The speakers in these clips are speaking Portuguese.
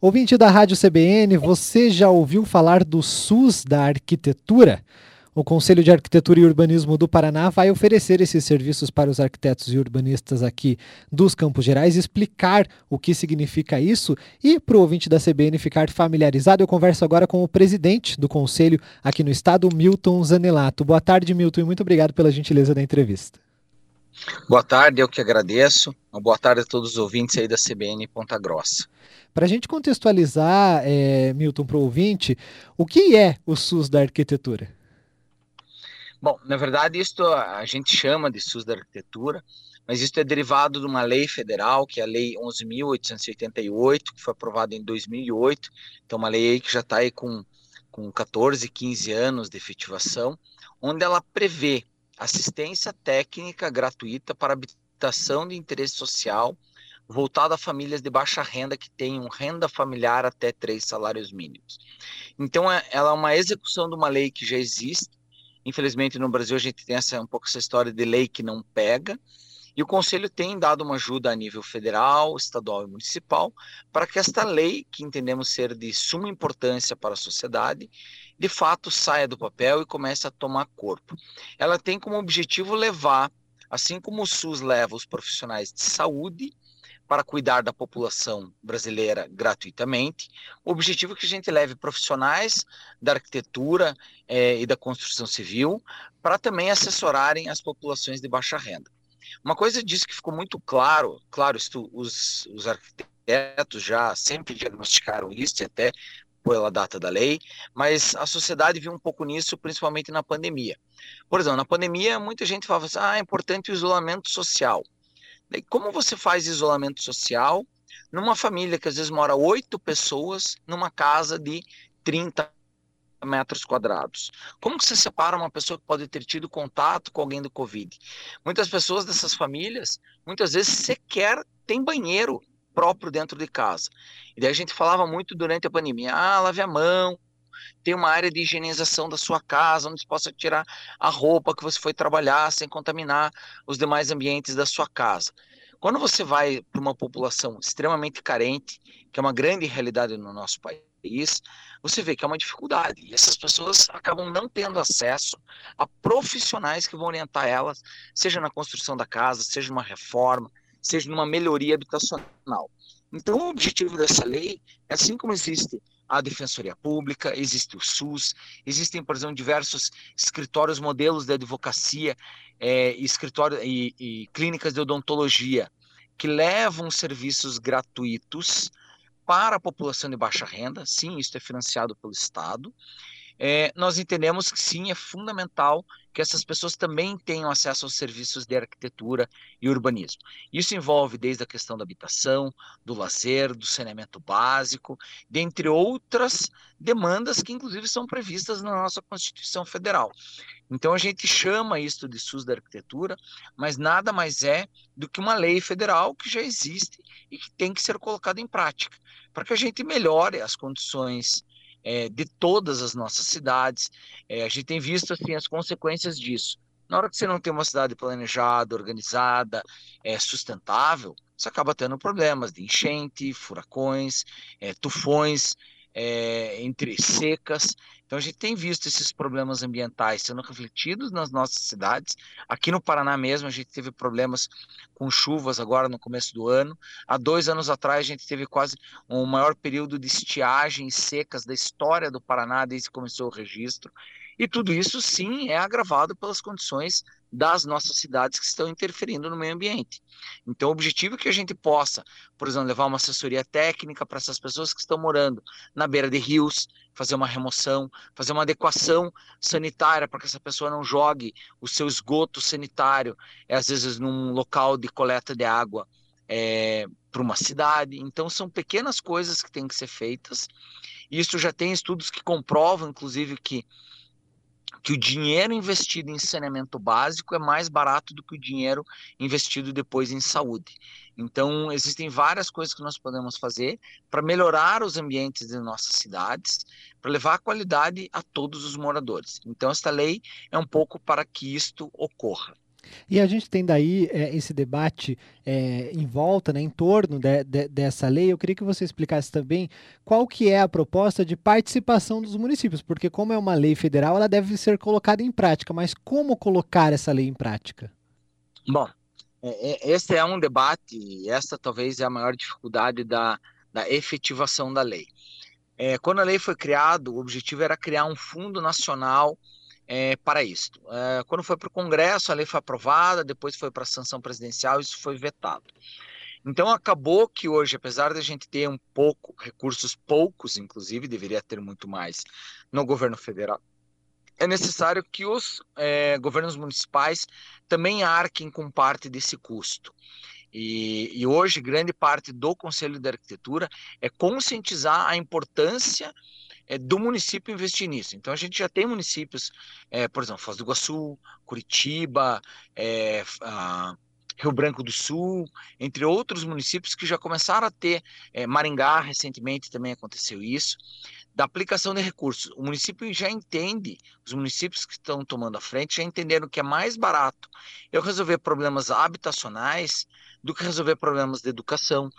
Ouvinte da Rádio CBN, você já ouviu falar do SUS da arquitetura? O Conselho de Arquitetura e Urbanismo do Paraná vai oferecer esses serviços para os arquitetos e urbanistas aqui dos Campos Gerais, explicar o que significa isso e para o ouvinte da CBN ficar familiarizado, eu converso agora com o presidente do Conselho aqui no estado, Milton Zanelato. Boa tarde, Milton, e muito obrigado pela gentileza da entrevista. Boa tarde, eu que agradeço. Uma boa tarde a todos os ouvintes aí da CBN Ponta Grossa. Para a gente contextualizar, é, Milton, para o ouvinte, o que é o SUS da arquitetura? Bom, na verdade, isso a gente chama de SUS da arquitetura, mas isso é derivado de uma lei federal, que é a Lei 11.888, que foi aprovada em 2008. Então, uma lei aí que já está aí com, com 14, 15 anos de efetivação, onde ela prevê assistência técnica gratuita para habitação de interesse social voltada a famílias de baixa renda que tenham renda familiar até três salários mínimos. Então, é, ela é uma execução de uma lei que já existe. Infelizmente, no Brasil, a gente tem essa, um pouco essa história de lei que não pega. E o Conselho tem dado uma ajuda a nível federal, estadual e municipal para que esta lei, que entendemos ser de suma importância para a sociedade, de fato saia do papel e comece a tomar corpo. Ela tem como objetivo levar, assim como o SUS leva os profissionais de saúde, para cuidar da população brasileira gratuitamente. O objetivo é que a gente leve profissionais da arquitetura eh, e da construção civil para também assessorarem as populações de baixa renda. Uma coisa disso que ficou muito claro, claro, os, os arquitetos já sempre diagnosticaram isso, até pela data da lei, mas a sociedade viu um pouco nisso, principalmente na pandemia. Por exemplo, na pandemia, muita gente falava assim, ah, é importante o isolamento social. Como você faz isolamento social numa família que às vezes mora oito pessoas numa casa de 30 metros quadrados. Como que você separa uma pessoa que pode ter tido contato com alguém do Covid? Muitas pessoas dessas famílias, muitas vezes sequer tem banheiro próprio dentro de casa. E daí a gente falava muito durante a pandemia, ah, lave a mão, tem uma área de higienização da sua casa, onde você possa tirar a roupa que você foi trabalhar sem contaminar os demais ambientes da sua casa. Quando você vai para uma população extremamente carente, que é uma grande realidade no nosso país, você vê que é uma dificuldade. E essas pessoas acabam não tendo acesso a profissionais que vão orientar elas, seja na construção da casa, seja numa reforma, seja numa melhoria habitacional. Então, o objetivo dessa lei é assim como existe a Defensoria Pública, existe o SUS, existem, por exemplo, diversos escritórios, modelos de advocacia, é, escritório e, e clínicas de odontologia que levam serviços gratuitos para a população de baixa renda. Sim, isso é financiado pelo Estado é, nós entendemos que sim, é fundamental que essas pessoas também tenham acesso aos serviços de arquitetura e urbanismo. Isso envolve desde a questão da habitação, do lazer, do saneamento básico, dentre outras demandas que inclusive são previstas na nossa Constituição Federal. Então a gente chama isso de SUS da arquitetura, mas nada mais é do que uma lei federal que já existe e que tem que ser colocada em prática, para que a gente melhore as condições é, de todas as nossas cidades. É, a gente tem visto assim, as consequências disso. Na hora que você não tem uma cidade planejada, organizada, é, sustentável, você acaba tendo problemas de enchente, furacões, é, tufões, é, entre secas. Então a gente tem visto esses problemas ambientais sendo refletidos nas nossas cidades. Aqui no Paraná mesmo a gente teve problemas com chuvas agora no começo do ano. Há dois anos atrás a gente teve quase o maior período de estiagem secas da história do Paraná desde que começou o registro. E tudo isso, sim, é agravado pelas condições das nossas cidades que estão interferindo no meio ambiente. Então, o objetivo é que a gente possa, por exemplo, levar uma assessoria técnica para essas pessoas que estão morando na beira de rios, fazer uma remoção, fazer uma adequação sanitária para que essa pessoa não jogue o seu esgoto sanitário, é, às vezes num local de coleta de água é, para uma cidade. Então, são pequenas coisas que têm que ser feitas. Isso já tem estudos que comprovam, inclusive, que que o dinheiro investido em saneamento básico é mais barato do que o dinheiro investido depois em saúde. Então, existem várias coisas que nós podemos fazer para melhorar os ambientes de nossas cidades, para levar a qualidade a todos os moradores. Então, esta lei é um pouco para que isto ocorra. E a gente tem daí é, esse debate é, em volta, né, em torno de, de, dessa lei. Eu queria que você explicasse também qual que é a proposta de participação dos municípios, porque como é uma lei federal, ela deve ser colocada em prática. Mas como colocar essa lei em prática? Bom, é, é esse é um debate essa talvez é a maior dificuldade da, da efetivação da lei. É, quando a lei foi criada, o objetivo era criar um fundo nacional é, para isso. É, quando foi para o Congresso, a lei foi aprovada, depois foi para a sanção presidencial, isso foi vetado. Então acabou que hoje, apesar de a gente ter um pouco, recursos poucos, inclusive, deveria ter muito mais no governo federal, é necessário que os é, governos municipais também arquem com parte desse custo. E, e, hoje, grande parte do Conselho de Arquitetura é conscientizar a importância é, do município investir nisso. Então a gente já tem municípios, é, por exemplo, Foz do Iguaçu, Curitiba, é, a, Rio Branco do Sul, entre outros municípios que já começaram a ter, é, Maringá recentemente também aconteceu isso, da aplicação de recursos. O município já entende, os municípios que estão tomando a frente já entenderam que é mais barato eu resolver problemas habitacionais do que resolver problemas de educação,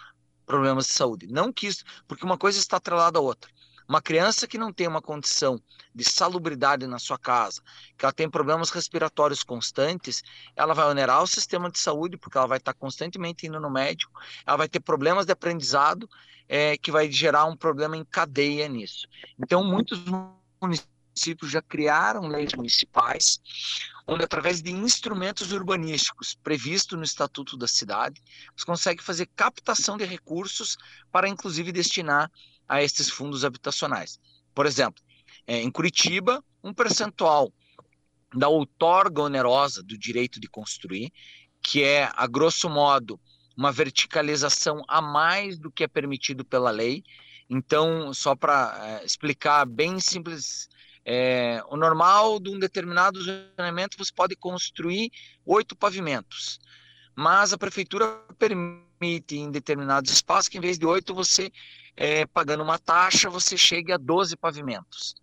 problemas de saúde. Não que isso, porque uma coisa está atrelada à outra. Uma criança que não tem uma condição de salubridade na sua casa, que ela tem problemas respiratórios constantes, ela vai onerar o sistema de saúde, porque ela vai estar constantemente indo no médico, ela vai ter problemas de aprendizado, é, que vai gerar um problema em cadeia nisso. Então, muitos municípios já criaram leis municipais, onde, através de instrumentos urbanísticos previstos no Estatuto da Cidade, você consegue fazer captação de recursos para, inclusive, destinar a esses fundos habitacionais. Por exemplo, é, em Curitiba, um percentual da outorga onerosa do direito de construir, que é, a grosso modo, uma verticalização a mais do que é permitido pela lei. Então, só para é, explicar bem simples, é, o normal de um determinado zoneamento você pode construir oito pavimentos, mas a prefeitura permite em determinados espaços que em vez de oito você é, pagando uma taxa, você chegue a 12 pavimentos.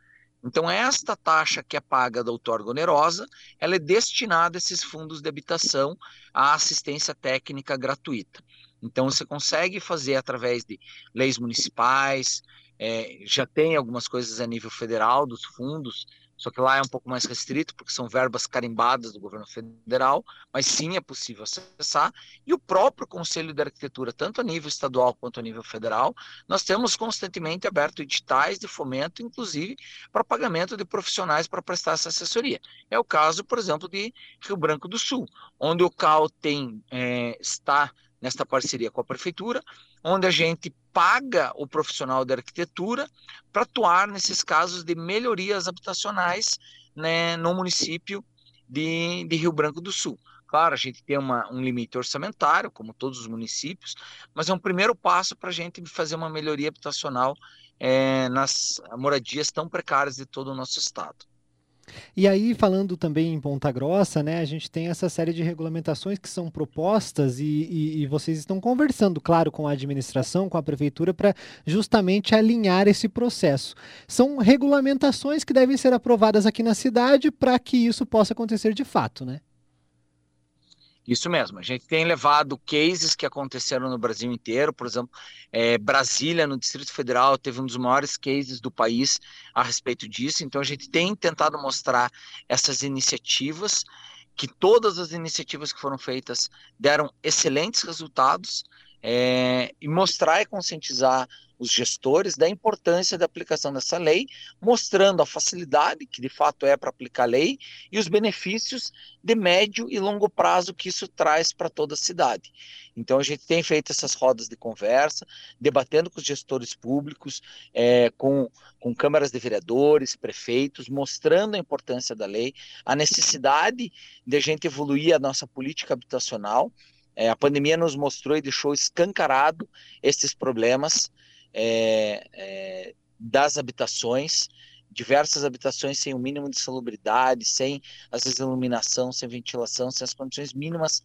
Então, esta taxa que é paga da outorga onerosa, ela é destinada a esses fundos de habitação à assistência técnica gratuita. Então, você consegue fazer através de leis municipais, é, já tem algumas coisas a nível federal dos fundos, só que lá é um pouco mais restrito, porque são verbas carimbadas do governo federal, mas sim é possível acessar. E o próprio Conselho de Arquitetura, tanto a nível estadual quanto a nível federal, nós temos constantemente aberto editais de fomento, inclusive para pagamento de profissionais para prestar essa assessoria. É o caso, por exemplo, de Rio Branco do Sul, onde o CAL tem, é, está nesta parceria com a prefeitura, onde a gente paga o profissional de arquitetura para atuar nesses casos de melhorias habitacionais né, no município de, de Rio Branco do Sul. Claro, a gente tem uma, um limite orçamentário, como todos os municípios, mas é um primeiro passo para a gente fazer uma melhoria habitacional é, nas moradias tão precárias de todo o nosso estado. E aí, falando também em Ponta Grossa, né, a gente tem essa série de regulamentações que são propostas e, e, e vocês estão conversando, claro, com a administração, com a prefeitura, para justamente alinhar esse processo. São regulamentações que devem ser aprovadas aqui na cidade para que isso possa acontecer de fato, né? Isso mesmo, a gente tem levado cases que aconteceram no Brasil inteiro, por exemplo, é, Brasília, no Distrito Federal, teve um dos maiores cases do país a respeito disso, então a gente tem tentado mostrar essas iniciativas, que todas as iniciativas que foram feitas deram excelentes resultados, é, e mostrar e conscientizar os gestores da importância da aplicação dessa lei, mostrando a facilidade que de fato é para aplicar a lei e os benefícios de médio e longo prazo que isso traz para toda a cidade. Então a gente tem feito essas rodas de conversa, debatendo com os gestores públicos, é, com, com câmaras de vereadores, prefeitos, mostrando a importância da lei, a necessidade de a gente evoluir a nossa política habitacional. É, a pandemia nos mostrou e deixou escancarado esses problemas é, é, das habitações, diversas habitações sem o mínimo de salubridade, sem às vezes iluminação, sem ventilação, sem as condições mínimas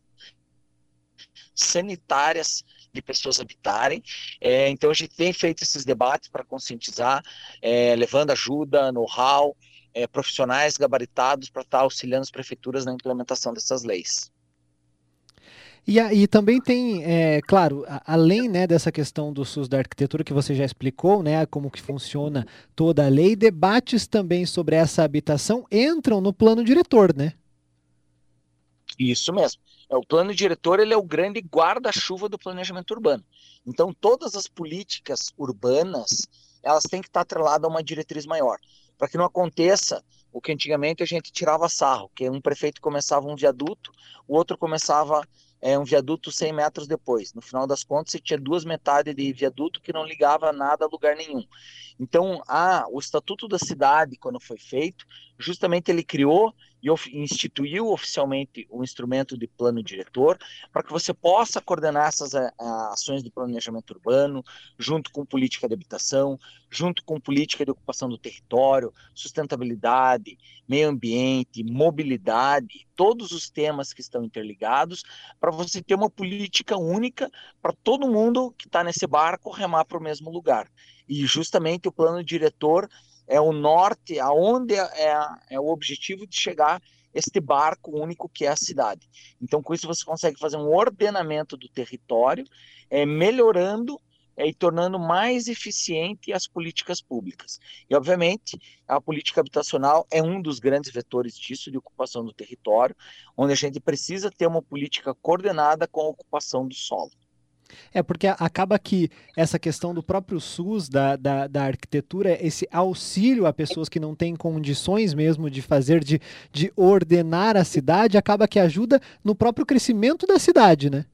sanitárias de pessoas habitarem. É, então a gente tem feito esses debates para conscientizar, é, levando ajuda, know-how, é, profissionais gabaritados para estar tá auxiliando as prefeituras na implementação dessas leis. E, e também tem, é, claro, além né, dessa questão do SUS da arquitetura que você já explicou, né, como que funciona toda a lei, debates também sobre essa habitação entram no plano diretor, né? Isso mesmo. É, o plano diretor ele é o grande guarda-chuva do planejamento urbano. Então, todas as políticas urbanas elas têm que estar atreladas a uma diretriz maior, para que não aconteça o que antigamente a gente tirava sarro, que um prefeito começava um viaduto, o outro começava é, um viaduto 100 metros depois. No final das contas, você tinha duas metades de viaduto que não ligava nada a lugar nenhum. Então, a, o Estatuto da Cidade, quando foi feito, justamente ele criou e instituiu oficialmente o instrumento de plano diretor para que você possa coordenar essas a, ações de planejamento urbano, junto com política de habitação, junto com política de ocupação do território, sustentabilidade, meio ambiente, mobilidade, todos os temas que estão interligados, para você ter uma política única para todo mundo que está nesse barco remar para o mesmo lugar. E justamente o plano diretor é o norte, aonde é, é, é o objetivo de chegar este barco único que é a cidade. Então, com isso, você consegue fazer um ordenamento do território, é, melhorando é, e tornando mais eficiente as políticas públicas. E, obviamente, a política habitacional é um dos grandes vetores disso, de ocupação do território, onde a gente precisa ter uma política coordenada com a ocupação do solo. É, porque acaba que essa questão do próprio SUS, da, da, da, arquitetura, esse auxílio a pessoas que não têm condições mesmo de fazer, de, de ordenar a cidade, acaba que ajuda no próprio crescimento da cidade, né?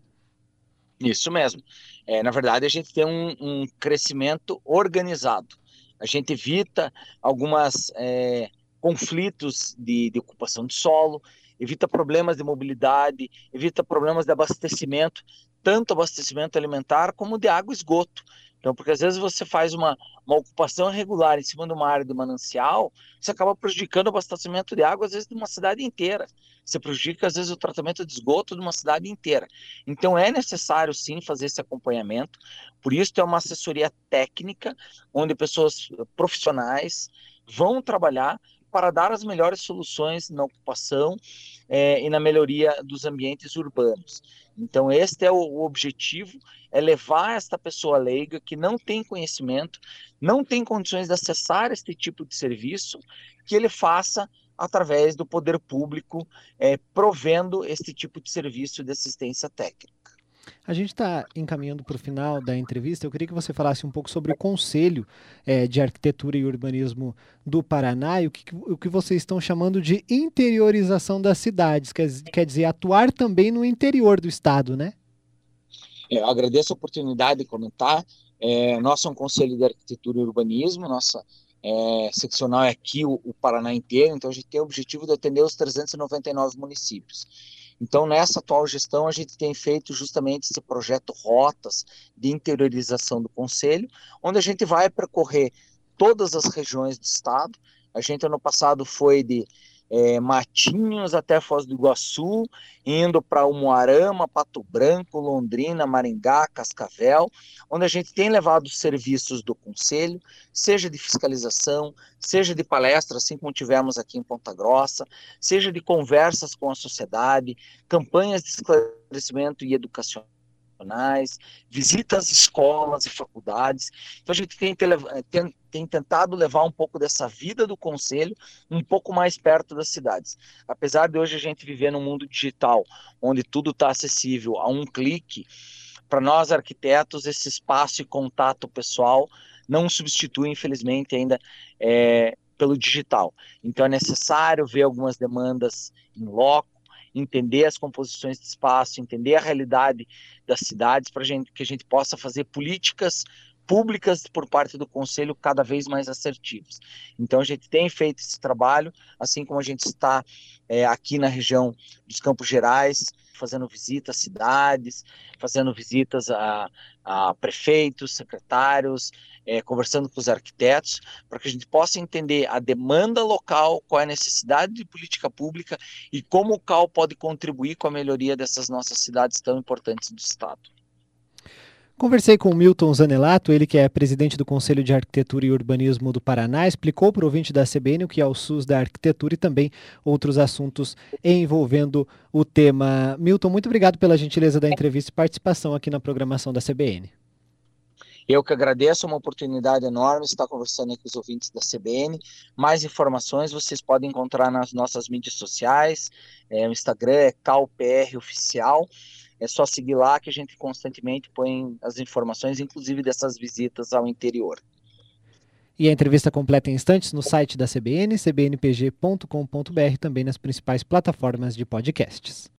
Isso mesmo. É, na verdade, a gente tem um, um crescimento organizado. A gente evita alguns é, conflitos de, de ocupação de solo, evita problemas de mobilidade, evita problemas de abastecimento tanto abastecimento alimentar como de água e esgoto. Então, porque às vezes você faz uma, uma ocupação irregular em cima de uma área de manancial, você acaba prejudicando o abastecimento de água, às vezes, de uma cidade inteira. Você prejudica, às vezes, o tratamento de esgoto de uma cidade inteira. Então, é necessário, sim, fazer esse acompanhamento. Por isso, é uma assessoria técnica, onde pessoas profissionais vão trabalhar para dar as melhores soluções na ocupação é, e na melhoria dos ambientes urbanos. Então, este é o, objetivo, é levar esta pessoa leiga que não tem conhecimento, não tem condições de acessar este tipo de serviço, que ele faça através do poder público, é, provendo este tipo de serviço de assistência técnica. A gente está encaminhando para o final da entrevista. Eu queria que você falasse um pouco sobre o Conselho é, de Arquitetura e Urbanismo do Paraná e o que, o que vocês estão chamando de interiorização das cidades, quer, quer dizer, atuar também no interior do Estado, né? É, eu agradeço a oportunidade de comentar. É, nós somos um Conselho de Arquitetura e Urbanismo, nossa é, seccional é aqui o, o Paraná inteiro, então a gente tem o objetivo de atender os 399 municípios. Então, nessa atual gestão, a gente tem feito justamente esse projeto Rotas de interiorização do Conselho, onde a gente vai percorrer todas as regiões do estado. A gente, ano passado, foi de é, Matinhos até Foz do Iguaçu, indo para Umuarama, Pato Branco, Londrina, Maringá, Cascavel, onde a gente tem levado serviços do Conselho, seja de fiscalização, seja de palestras, assim como tivemos aqui em Ponta Grossa, seja de conversas com a sociedade, campanhas de esclarecimento e educacional visita às escolas e faculdades. Então a gente tem, tem, tem, tentado levar um pouco dessa vida do conselho um pouco mais perto das cidades. Apesar de hoje a gente viver num mundo digital, onde tudo está acessível a um clique, para nós arquitetos esse espaço e contato pessoal não substitui, infelizmente, ainda é, pelo digital. Então é necessário ver algumas demandas em loco, entender as composições de espaço, entender a realidade das cidades, para que a gente possa fazer políticas públicas por parte do Conselho cada vez mais assertivas. Então a gente tem feito esse trabalho, assim como a gente está é, aqui na região dos Campos Gerais, fazendo visitas a cidades, fazendo visitas a, a prefeitos, secretários, é, conversando com os arquitetos, para que a gente possa entender a demanda local, qual é a necessidade de política pública e como o CAL pode contribuir com a melhoria dessas nossas cidades tão importantes do Estado. Conversei com o Milton Zanelato, ele que é presidente do Conselho de Arquitetura e Urbanismo do Paraná, explicou para o ouvinte da CBN o que é o SUS da arquitetura e também outros assuntos envolvendo o tema. Milton, muito obrigado pela gentileza da entrevista e participação aqui na programação da CBN. Eu que agradeço, é uma oportunidade enorme estar conversando com os ouvintes da CBN. Mais informações vocês podem encontrar nas nossas mídias sociais, é, o Instagram é CalPR Oficial. É só seguir lá que a gente constantemente põe as informações, inclusive dessas visitas ao interior. E a entrevista completa em instantes no site da CBN, cbnpg.com.br, também nas principais plataformas de podcasts.